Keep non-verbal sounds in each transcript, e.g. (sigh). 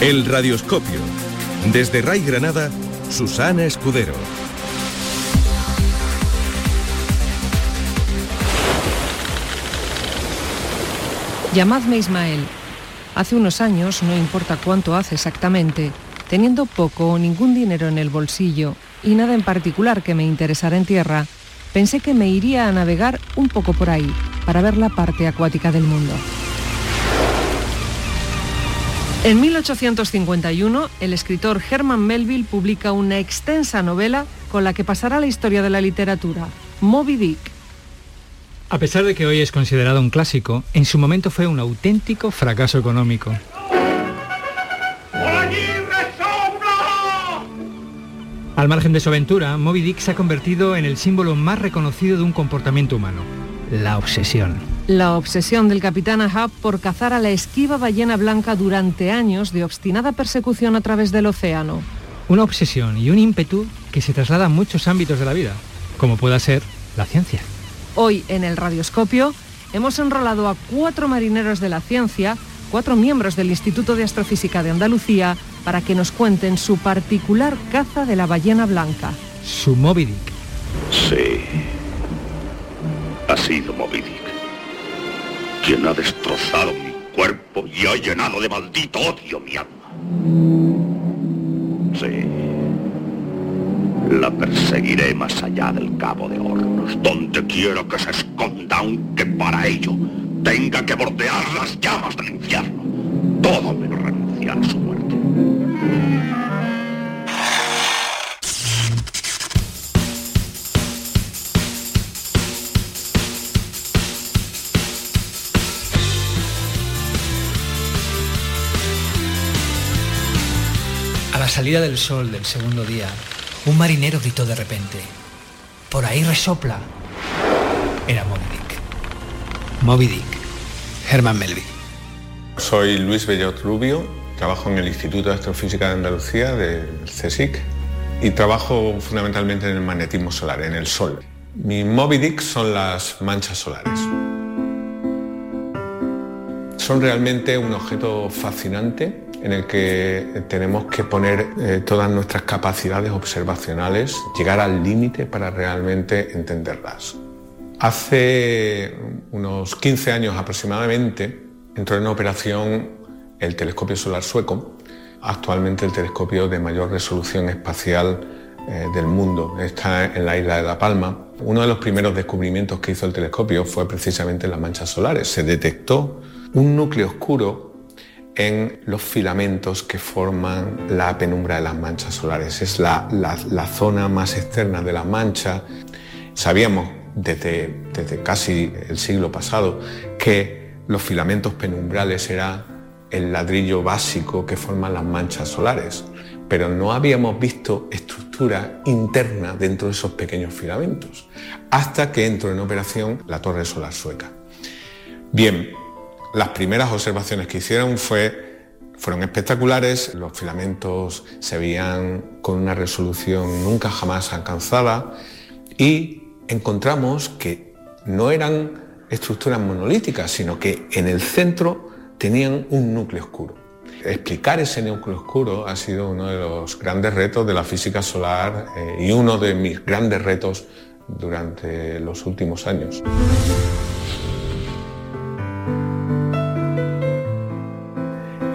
El radioscopio. Desde Ray Granada, Susana Escudero. Llamadme Ismael. Hace unos años, no importa cuánto hace exactamente, teniendo poco o ningún dinero en el bolsillo y nada en particular que me interesara en tierra, pensé que me iría a navegar un poco por ahí para ver la parte acuática del mundo. En 1851, el escritor Herman Melville publica una extensa novela con la que pasará la historia de la literatura, Moby Dick. A pesar de que hoy es considerado un clásico, en su momento fue un auténtico fracaso económico. Al margen de su aventura, Moby Dick se ha convertido en el símbolo más reconocido de un comportamiento humano, la obsesión. La obsesión del capitán Ahab por cazar a la esquiva ballena blanca durante años de obstinada persecución a través del océano. Una obsesión y un ímpetu que se traslada a muchos ámbitos de la vida, como pueda ser la ciencia. Hoy en el Radioscopio hemos enrolado a cuatro marineros de la ciencia, cuatro miembros del Instituto de Astrofísica de Andalucía, para que nos cuenten su particular caza de la ballena blanca. Su Moby Dick. Sí. Ha sido Moby Dick. Quien ha destrozado mi cuerpo y ha llenado de maldito odio mi alma. Sí. La perseguiré más allá del Cabo de Hornos, donde quiero que se esconda, aunque para ello tenga que bordear las llamas del infierno. Todo menos renunciar a su muerte. Salida del sol del segundo día, un marinero gritó de repente, por ahí resopla. Era Moby Dick. Moby Dick. Herman Melville. Soy Luis Bellot Rubio, trabajo en el Instituto de Astrofísica de Andalucía, del CSIC, y trabajo fundamentalmente en el magnetismo solar, en el Sol. Mi Moby Dick son las manchas solares. Son realmente un objeto fascinante en el que tenemos que poner eh, todas nuestras capacidades observacionales, llegar al límite para realmente entenderlas. Hace unos 15 años aproximadamente entró en operación el telescopio solar sueco, actualmente el telescopio de mayor resolución espacial eh, del mundo. Está en la isla de La Palma. Uno de los primeros descubrimientos que hizo el telescopio fue precisamente las manchas solares. Se detectó un núcleo oscuro en los filamentos que forman la penumbra de las manchas solares. Es la, zona más externa de la mancha. Sabíamos desde, desde casi el siglo pasado que los filamentos penumbrales era el ladrillo básico que forman las manchas solares, pero no habíamos visto estructura interna dentro de esos pequeños filamentos, hasta que entró en operación la torre solar sueca. Bien, las primeras observaciones que hicieron fue, fueron espectaculares, los filamentos se veían con una resolución nunca jamás alcanzada y encontramos que no eran estructuras monolíticas, sino que en el centro tenían un núcleo oscuro. Explicar ese núcleo oscuro ha sido uno de los grandes retos de la física solar eh, y uno de mis grandes retos durante los últimos años.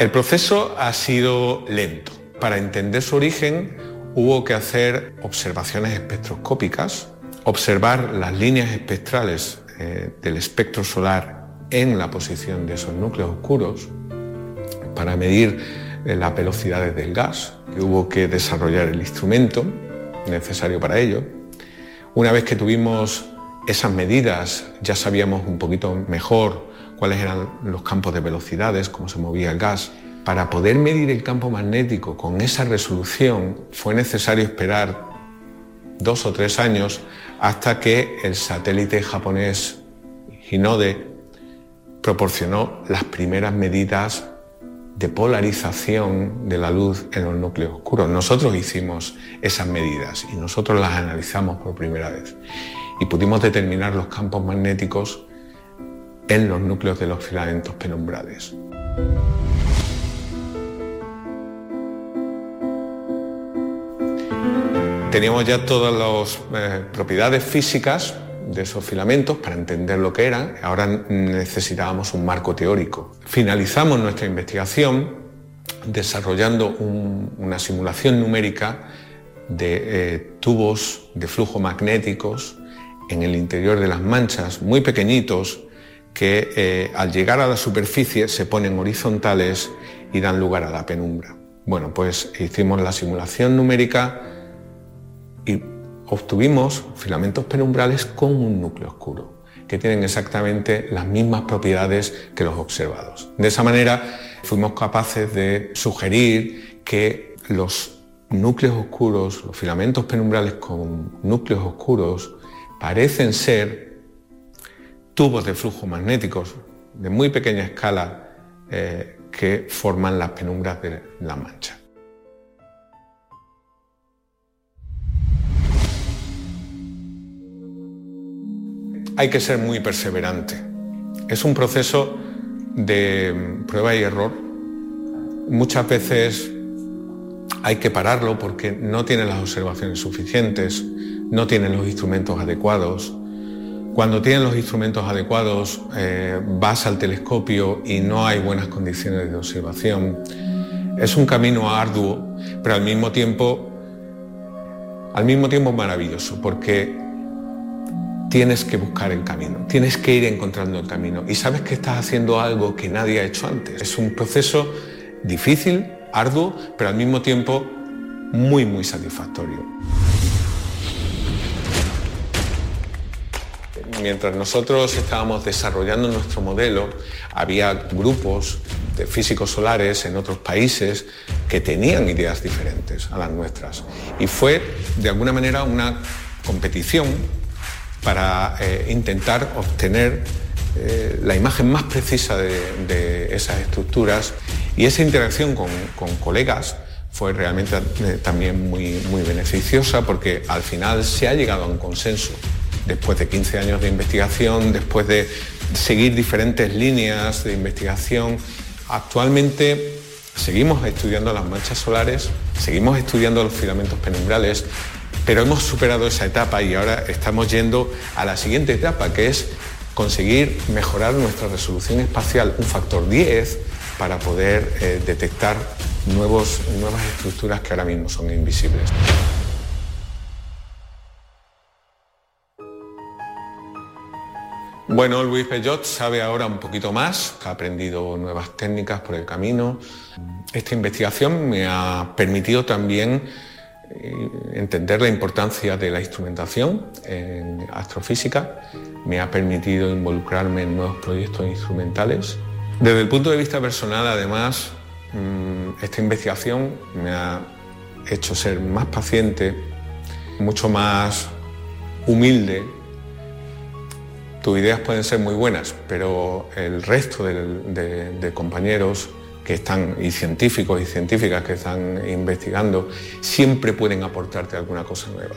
El proceso ha sido lento. Para entender su origen hubo que hacer observaciones espectroscópicas, observar las líneas espectrales eh, del espectro solar en la posición de esos núcleos oscuros para medir eh, las velocidades del gas. Y hubo que desarrollar el instrumento necesario para ello. Una vez que tuvimos esas medidas, ya sabíamos un poquito mejor cuáles eran los campos de velocidades, cómo se movía el gas. Para poder medir el campo magnético con esa resolución fue necesario esperar dos o tres años hasta que el satélite japonés Hinode proporcionó las primeras medidas de polarización de la luz en los núcleos oscuros. Nosotros hicimos esas medidas y nosotros las analizamos por primera vez y pudimos determinar los campos magnéticos en los núcleos de los filamentos penumbrales. Teníamos ya todas las eh, propiedades físicas de esos filamentos para entender lo que eran. Ahora necesitábamos un marco teórico. Finalizamos nuestra investigación desarrollando una simulación numérica de eh, tubos de flujo magnéticos en el interior de las manchas, muy pequeñitos, que eh, al llegar a la superficie se ponen horizontales y dan lugar a la penumbra. Bueno, pues hicimos la simulación numérica y obtuvimos filamentos penumbrales con un núcleo oscuro, que tienen exactamente las mismas propiedades que los observados. De esa manera fuimos capaces de sugerir que los núcleos oscuros, los filamentos penumbrales con núcleos oscuros, parecen ser tubos de flujo magnéticos de muy pequeña escala eh, que forman las penumbras de la mancha. hay que ser muy perseverante. Es un proceso de prueba y error. Muchas veces hay que pararlo porque no tienen las observaciones suficientes, no tienen los instrumentos adecuados. Cuando tienen los instrumentos adecuados, eh, vas al telescopio y no hay buenas condiciones de observación. Es un camino arduo, pero al mismo tiempo, al mismo tiempo maravilloso, porque tienes que buscar el camino, tienes que ir encontrando el camino y sabes que estás haciendo algo que nadie ha hecho antes. Es un proceso difícil, arduo, pero al mismo tiempo muy, muy satisfactorio. Mientras nosotros estábamos desarrollando nuestro modelo, había grupos de físicos solares en otros países que tenían ideas diferentes a las nuestras. Y fue, de alguna manera, una competición para eh, intentar obtener eh, la imagen más precisa de, esas estructuras y esa interacción con, colegas fue realmente eh, también muy, muy beneficiosa porque al final se ha llegado a un consenso después de 15 años de investigación, después de seguir diferentes líneas de investigación. Actualmente seguimos estudiando las manchas solares, seguimos estudiando los filamentos penumbrales, pero hemos superado esa etapa y ahora estamos yendo a la siguiente etapa, que es conseguir mejorar nuestra resolución espacial un factor 10 para poder eh, detectar nuevos, nuevas estructuras que ahora mismo son invisibles. Bueno, Luis Pellot sabe ahora un poquito más, ha aprendido nuevas técnicas por el camino. Esta investigación me ha permitido también eh, entender la importancia de la instrumentación en astrofísica, me ha permitido involucrarme en nuevos proyectos instrumentales. Desde el punto de vista personal, además, mm, esta investigación me ha hecho ser más paciente, mucho más humilde. Tus ideas pueden ser muy buenas, pero el resto de, compañeros que están, y científicos y científicas que están investigando, siempre pueden aportarte alguna cosa nueva.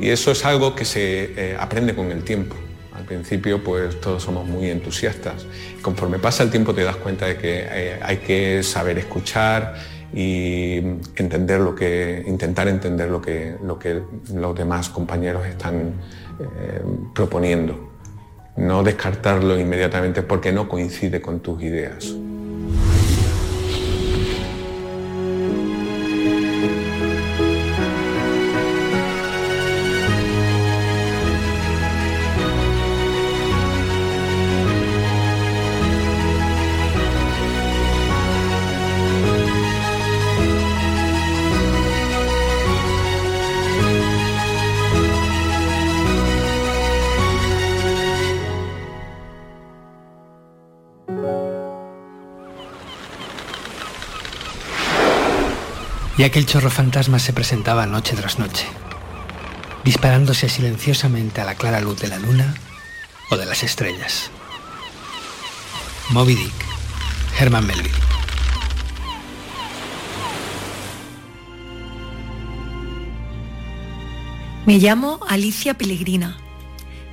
Y eso es algo que se eh, aprende con el tiempo. Al principio, pues todos somos muy entusiastas. Conforme pasa el tiempo, te das cuenta de que eh, hay que saber escuchar y entender lo que, intentar entender lo que, lo que los demás compañeros están eh, proponiendo. No descartarlo inmediatamente porque no coincide con tus ideas. Y aquel chorro fantasma se presentaba noche tras noche, disparándose silenciosamente a la clara luz de la luna o de las estrellas. Moby Dick, Herman Melville. Me llamo Alicia Pellegrina.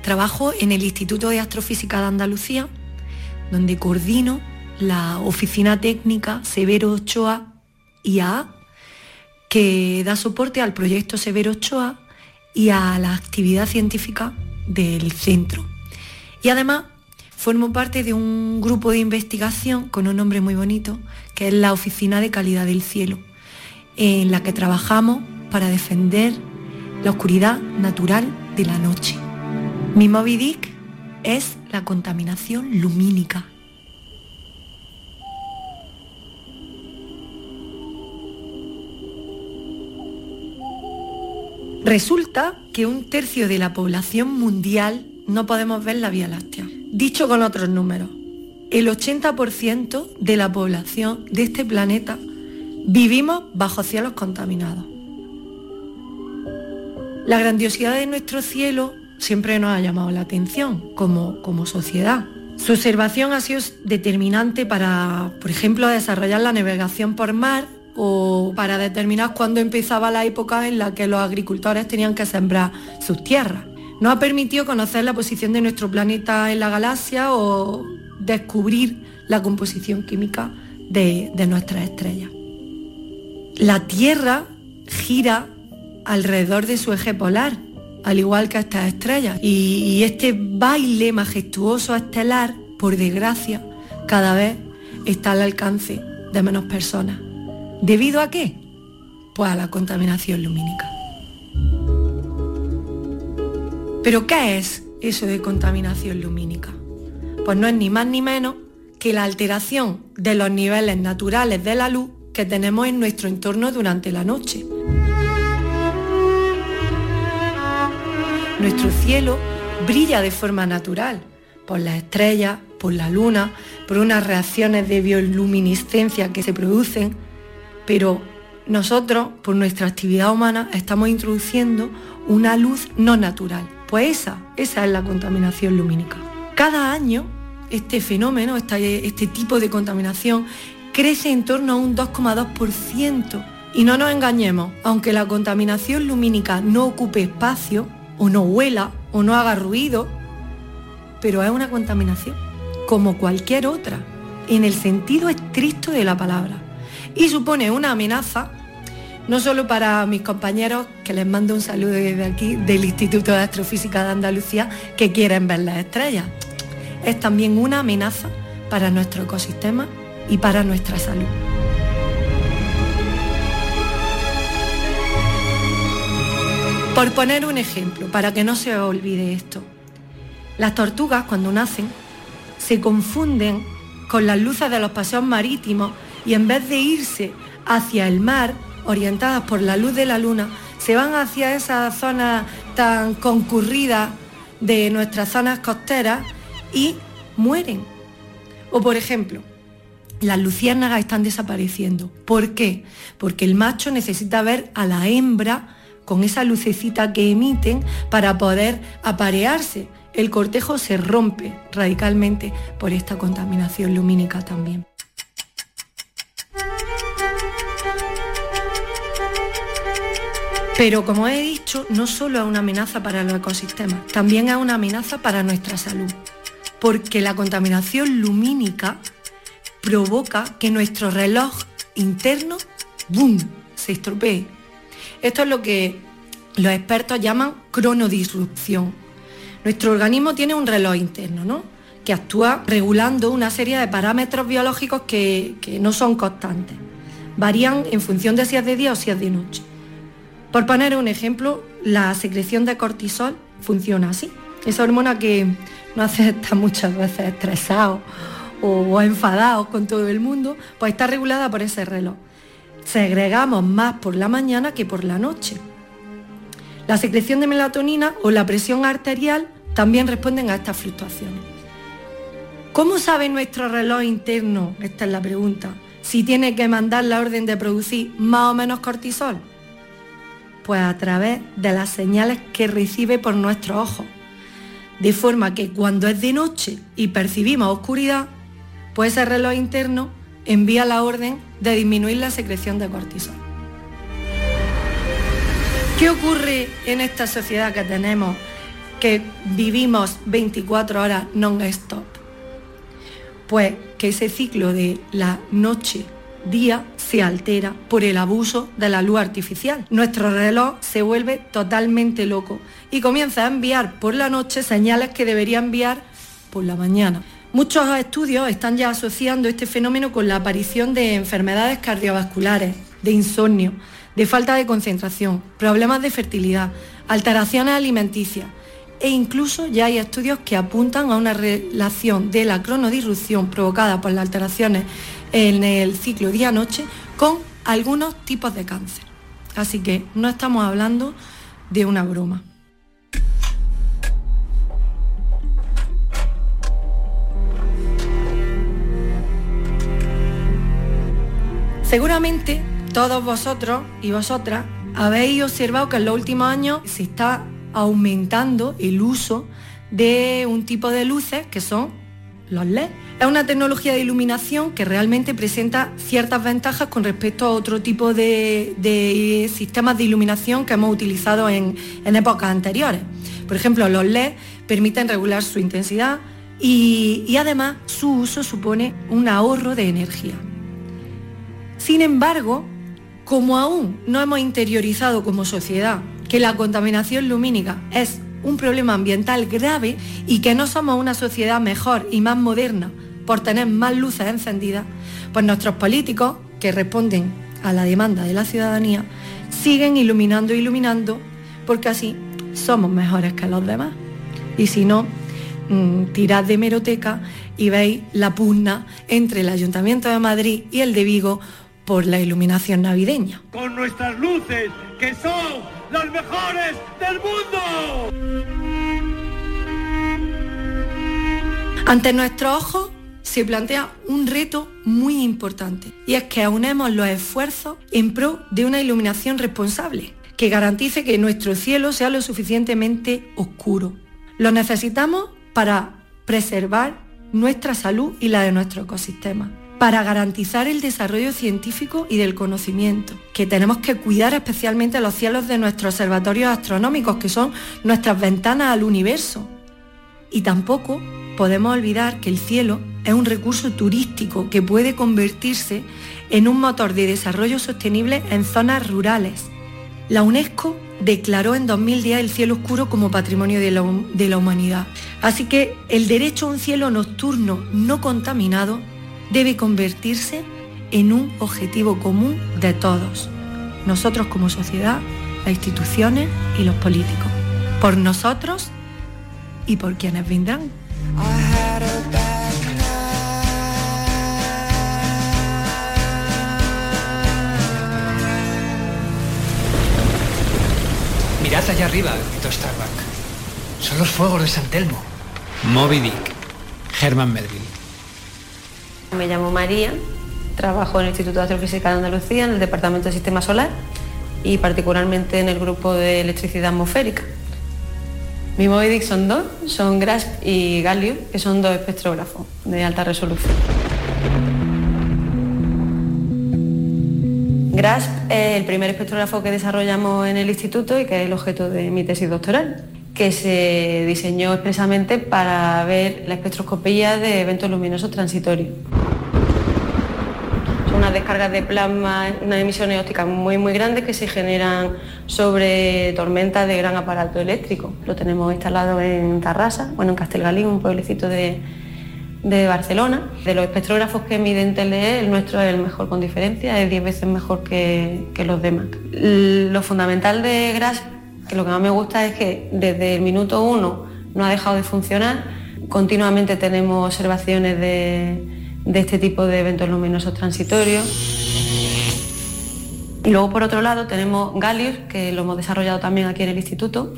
Trabajo en el Instituto de Astrofísica de Andalucía, donde coordino la oficina técnica Severo Ochoa IA, que da soporte al proyecto Severo Ochoa y a la actividad científica del centro. Y además formo parte de un grupo de investigación con un nombre muy bonito, que es la Oficina de Calidad del Cielo, en la que trabajamos para defender la oscuridad natural de la noche. Mi Moby Dick es la contaminación lumínica. Resulta que un tercio de la población mundial no podemos ver la Vía Láctea. Dicho con otros números, el 80% de la población de este planeta vivimos bajo cielos contaminados. La grandiosidad de nuestro cielo siempre nos ha llamado la atención como, como sociedad. Su observación ha sido determinante para, por ejemplo, desarrollar la navegación por mar o para determinar cuándo empezaba la época en la que los agricultores tenían que sembrar sus tierras. Nos ha permitido conocer la posición de nuestro planeta en la galaxia o descubrir la composición química de, de nuestras estrellas. La Tierra gira alrededor de su eje polar, al igual que estas estrellas. Y, este baile majestuoso estelar, por desgracia, cada vez está al alcance de menos personas. ¿Debido a qué? Pues a la contaminación lumínica. ¿Pero qué es eso de contaminación lumínica? Pues no es ni más ni menos que la alteración de los niveles naturales de la luz que tenemos en nuestro entorno durante la noche. Nuestro cielo brilla de forma natural, por las estrellas, por la luna, por unas reacciones de bioluminiscencia que se producen, pero nosotros, por nuestra actividad humana, estamos introduciendo una luz no natural. Pues esa, esa es la contaminación lumínica. Cada año este fenómeno, este, tipo de contaminación, crece en torno a un 2,2%. Y no nos engañemos, aunque la contaminación lumínica no ocupe espacio, o no huela, o no haga ruido, pero es una contaminación, como cualquier otra, en el sentido estricto de la palabra. Y supone una amenaza no solo para mis compañeros, que les mando un saludo desde aquí, del Instituto de Astrofísica de Andalucía, que quieren ver las estrellas, es también una amenaza para nuestro ecosistema y para nuestra salud. Por poner un ejemplo, para que no se olvide esto, las tortugas cuando nacen se confunden con las luces de los paseos marítimos y en vez de irse hacia el mar, orientadas por la luz de la luna, se van hacia esa zona tan concurrida de nuestras zonas costeras y mueren. O por ejemplo, las luciérnagas están desapareciendo. ¿Por qué? Porque el macho necesita ver a la hembra con esa lucecita que emiten para poder aparearse. El cortejo se rompe radicalmente por esta contaminación lumínica también. Pero como he dicho, no solo es una amenaza para los ecosistemas, también es una amenaza para nuestra salud, porque la contaminación lumínica provoca que nuestro reloj interno, ¡boom!, se estropee esto es lo que los expertos llaman cronodisrupción. Nuestro organismo tiene un reloj interno, ¿no? que actúa regulando una serie de parámetros biológicos que, no son constantes. Varían en función de si es de día o si es de noche. Por poner un ejemplo, la secreción de cortisol funciona así. Esa hormona que nos hace estar (laughs) muchas veces estresados o enfadados con todo el mundo, pues está regulada por ese reloj segregamos más por la mañana que por la noche. La secreción de melatonina o la presión arterial también responden a estas fluctuaciones. ¿Cómo sabe nuestro reloj interno? Esta es la pregunta. si tiene que mandar la orden de producir más o menos cortisol? Pues a través de las señales que recibe por nuestros ojos. De forma que cuando es de noche y percibimos oscuridad, pues ese reloj interno envía la orden de disminuir la secreción de cortisol. ¿Qué ocurre en esta sociedad que tenemos, que vivimos 24 horas non-stop? Pues que ese ciclo de la noche día se altera por el abuso de la luz artificial. Nuestro reloj se vuelve totalmente loco y comienza a enviar por la noche señales que debería enviar por la mañana. Muchos estudios están ya asociando este fenómeno con la aparición de enfermedades cardiovasculares, de insomnio, de falta de concentración, problemas de fertilidad, alteraciones alimenticias e incluso ya hay estudios que apuntan a una relación de la cronodisrupción provocada por las alteraciones en el ciclo día-noche con algunos tipos de cáncer. Así que no estamos hablando de una broma. Seguramente todos vosotros y vosotras habéis observado que en los últimos años se está aumentando el uso de un tipo de luces que son los LED. Es una tecnología de iluminación que realmente presenta ciertas ventajas con respecto a otro tipo de, sistemas de iluminación que hemos utilizado en, épocas anteriores. Por ejemplo, los LED permiten regular su intensidad y además su uso supone un ahorro de energía. Sin embargo, como aún no hemos interiorizado como sociedad que la contaminación lumínica es un problema ambiental grave y que no somos una sociedad mejor y más moderna por tener más luces encendidas, pues nuestros políticos, que responden a la demanda de la ciudadanía, siguen iluminando e iluminando porque así somos mejores que los demás. Y si no, mm, tirad de meroteca y veis la pugna entre el Ayuntamiento de Madrid y el de Vigo por la iluminación navideña. Con nuestras luces, que son las mejores del mundo. Ante nuestros ojos se plantea un reto muy importante y es que aunemos los esfuerzos en pro de una iluminación responsable que garantice que nuestro cielo sea lo suficientemente oscuro. Lo necesitamos para preservar nuestra salud y la de nuestro ecosistema para garantizar el desarrollo científico y del conocimiento, que tenemos que cuidar especialmente los cielos de nuestros observatorios astronómicos, que son nuestras ventanas al universo. Y tampoco podemos olvidar que el cielo es un recurso turístico que puede convertirse en un motor de desarrollo sostenible en zonas rurales. La UNESCO declaró en 2010 el cielo oscuro como patrimonio de la, de la humanidad. Así que el derecho a un cielo nocturno no contaminado debe convertirse en un objetivo común de todos, nosotros como sociedad, las instituciones y los políticos, por nosotros y por quienes vendrán. Mirad allá arriba, gritó Starbuck. Son los fuegos de San Telmo. Moby Dick. Herman Melville. Me llamo María, trabajo en el Instituto de Astrofísica de Andalucía, en el Departamento de Sistema Solar y particularmente en el grupo de electricidad atmosférica. Mi Movidic son dos, son GRASP y Gallium, que son dos espectrógrafos de alta resolución. GRASP es el primer espectrógrafo que desarrollamos en el instituto y que es el objeto de mi tesis doctoral que se diseñó expresamente para ver la espectroscopía de eventos luminosos transitorios. Descargas de plasma, unas emisiones ópticas muy muy grandes que se generan sobre tormentas de gran aparato eléctrico. Lo tenemos instalado en Tarrasa, bueno, en Castelgalín, un pueblecito de, Barcelona. De los espectrógrafos que miden TLE, el nuestro es el mejor con diferencia, es 10 veces mejor que, que los demás. Lo fundamental de GRASP lo que más me gusta es que desde el minuto uno no ha dejado de funcionar, continuamente tenemos observaciones de, este tipo de eventos luminosos transitorios. Y luego por otro lado tenemos Gallius, que lo hemos desarrollado también aquí en el instituto,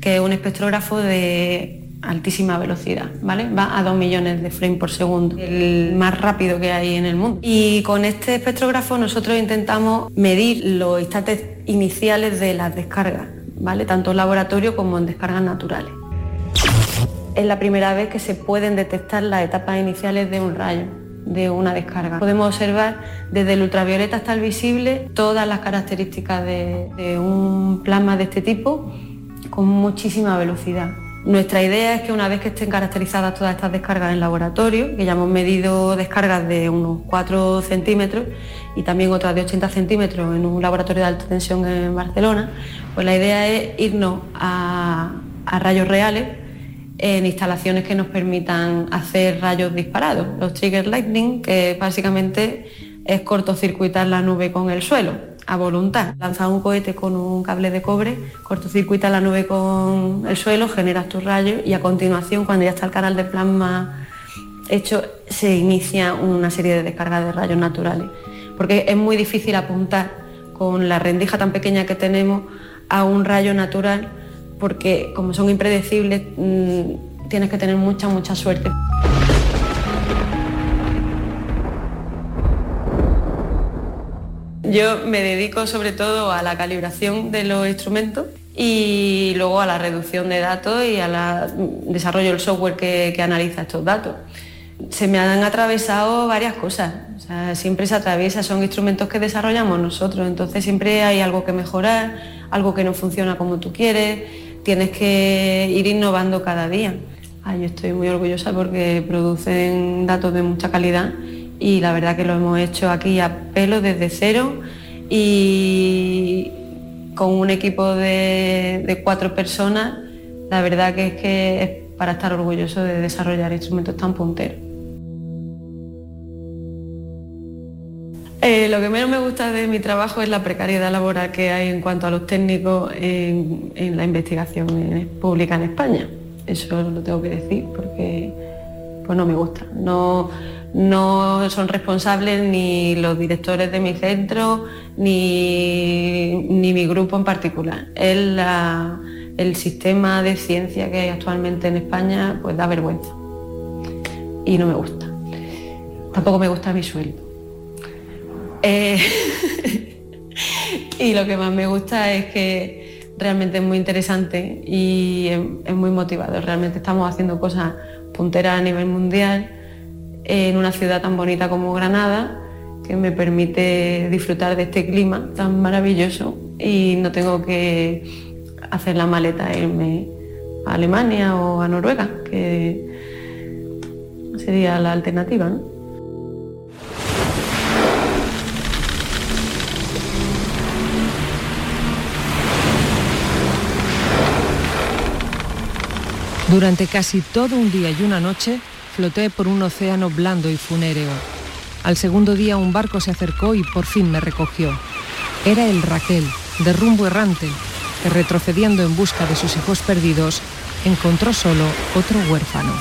que es un espectrógrafo de altísima velocidad, ¿vale? Va a 2 millones de frames por segundo, el más rápido que hay en el mundo. Y con este espectrógrafo nosotros intentamos medir los instantes iniciales de las descargas, ¿vale? Tanto en laboratorio como en descargas naturales. Es la primera vez que se pueden detectar las etapas iniciales de un rayo de una descarga. Podemos observar desde el ultravioleta hasta el visible todas las características de, un plasma de este tipo con muchísima velocidad. Nuestra idea es que una vez que estén caracterizadas todas estas descargas en laboratorio, que ya hemos medido descargas de unos 4 centímetros y también otras de 80 centímetros en un laboratorio de alta tensión en Barcelona, pues la idea es irnos a, a rayos reales en instalaciones que nos permitan hacer rayos disparados. Los trigger lightning, que básicamente es cortocircuitar la nube con el suelo a voluntad. Lanzas un cohete con un cable de cobre, cortocircuita la nube con el suelo, generas tus rayos y a continuación, cuando ya está el canal de plasma hecho, se inicia una serie de descargas de rayos naturales. Porque es muy difícil apuntar con la rendija tan pequeña que tenemos a un rayo natural, porque como son impredecibles, mm, tienes que tener mucha, mucha suerte. Yo me dedico sobre todo a la calibración de los instrumentos y luego a la reducción de datos y al desarrollo del software que, analiza estos datos. Se me han atravesado varias cosas, siempre se atraviesa, son instrumentos que desarrollamos nosotros, entonces siempre hay algo que mejorar, algo que no funciona como tú quieres, tienes que ir innovando cada día. yo estoy muy orgullosa porque producen datos de mucha calidad y la verdad que lo hemos hecho aquí a pelo desde cero y con un equipo de, cuatro personas, la verdad que es que es para estar orgulloso de desarrollar instrumentos tan punteros. Eh, lo que menos me gusta de mi trabajo es la precariedad laboral que hay en cuanto a los técnicos en, la investigación pública en España. Eso lo tengo que decir porque pues no me gusta. No, no son responsables ni los directores de mi centro ni, mi grupo en particular. El sistema de ciencia que hay actualmente en España pues da vergüenza y no me gusta. Tampoco me gusta mi sueldo. Eh, (laughs) y lo que más me gusta es que realmente es muy interesante y es, muy motivador. Realmente estamos haciendo cosas punteras a nivel mundial en una ciudad tan bonita como Granada, que me permite disfrutar de este clima tan maravilloso y no tengo que hacer la maleta e irme a Alemania o a Noruega, que sería la alternativa. Durante casi todo un día y una noche, floté por un océano blando y funéreo. Al segundo día un barco se acercó y por fin me recogió. Era el Raquel, de rumbo errante, que retrocediendo en busca de sus hijos perdidos, encontró solo otro huérfano.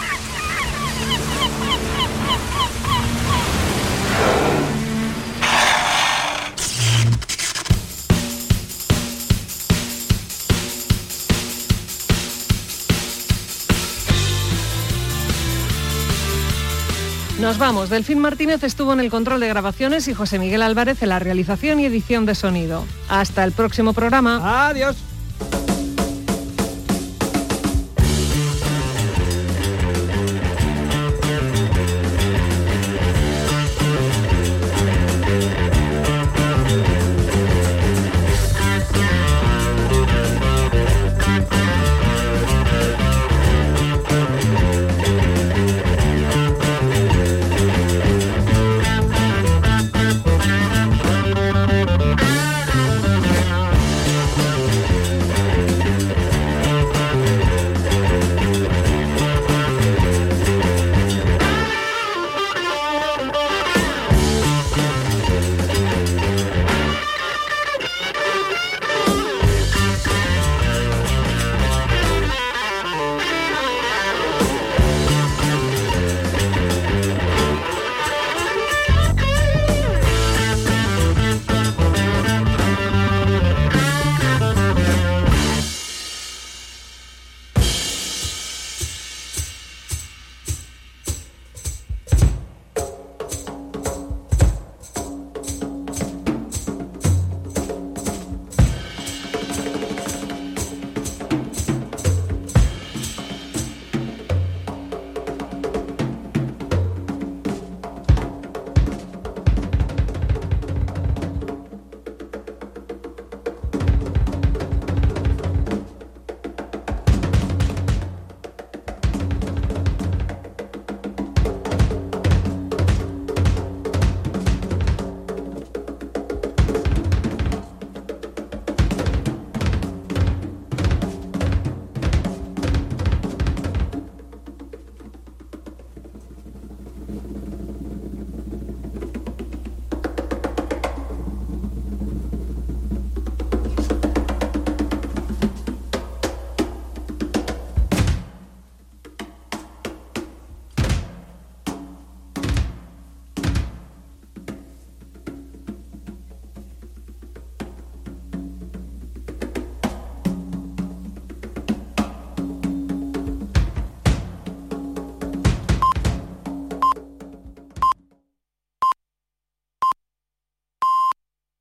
Nos vamos. Delfín Martínez estuvo en el control de grabaciones y José Miguel Álvarez en la realización y edición de sonido. Hasta el próximo programa. Adiós.